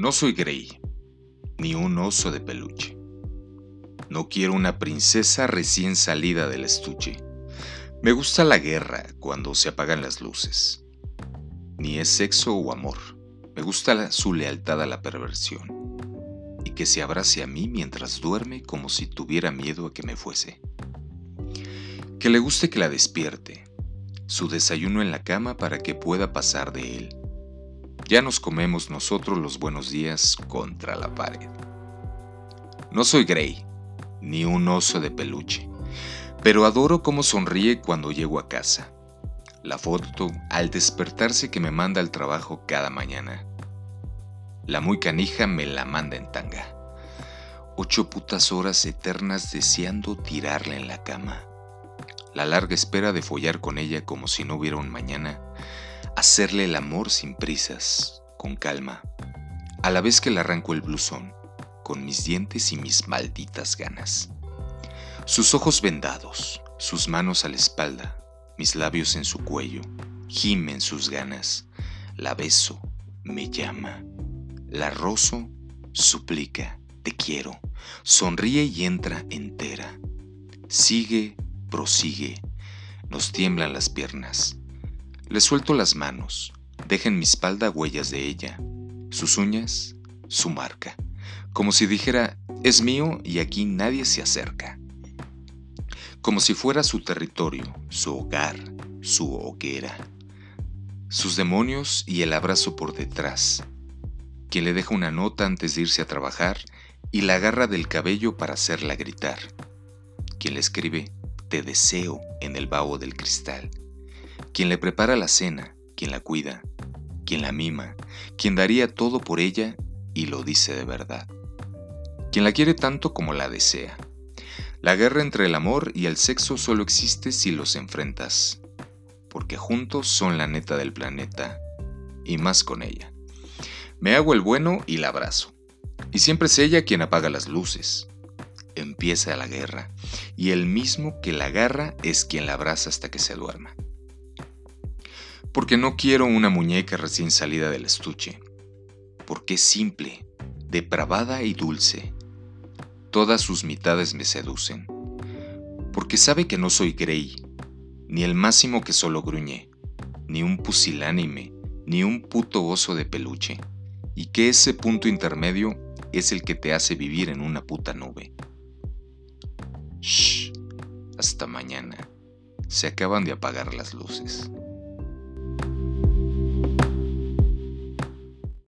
No soy Grey, ni un oso de peluche. No quiero una princesa recién salida del estuche. Me gusta la guerra cuando se apagan las luces. Ni es sexo o amor. Me gusta su lealtad a la perversión. Y que se abrace a mí mientras duerme como si tuviera miedo a que me fuese. Que le guste que la despierte. Su desayuno en la cama para que pueda pasar de él ya nos comemos nosotros los buenos días contra la pared. No soy Grey, ni un oso de peluche, pero adoro cómo sonríe cuando llego a casa. La foto al despertarse que me manda al trabajo cada mañana. La muy canija me la manda en tanga. Ocho putas horas eternas deseando tirarla en la cama. La larga espera de follar con ella como si no hubiera un mañana hacerle el amor sin prisas, con calma, a la vez que le arranco el blusón, con mis dientes y mis malditas ganas. Sus ojos vendados, sus manos a la espalda, mis labios en su cuello, gimen sus ganas, la beso, me llama, la rozo, suplica, te quiero, sonríe y entra entera. Sigue, prosigue, nos tiemblan las piernas, le suelto las manos, deja en mi espalda huellas de ella, sus uñas, su marca, como si dijera, es mío y aquí nadie se acerca. Como si fuera su territorio, su hogar, su hoguera, sus demonios y el abrazo por detrás, quien le deja una nota antes de irse a trabajar y la agarra del cabello para hacerla gritar, quien le escribe, te deseo en el vaho del cristal quien le prepara la cena, quien la cuida, quien la mima, quien daría todo por ella y lo dice de verdad, quien la quiere tanto como la desea. La guerra entre el amor y el sexo solo existe si los enfrentas, porque juntos son la neta del planeta, y más con ella. Me hago el bueno y la abrazo, y siempre es ella quien apaga las luces. Empieza la guerra, y el mismo que la agarra es quien la abraza hasta que se duerma porque no quiero una muñeca recién salida del estuche, porque simple, depravada y dulce. Todas sus mitades me seducen, porque sabe que no soy Grey, ni el máximo que solo gruñe, ni un pusilánime, ni un puto oso de peluche, y que ese punto intermedio es el que te hace vivir en una puta nube. Shh, hasta mañana. Se acaban de apagar las luces.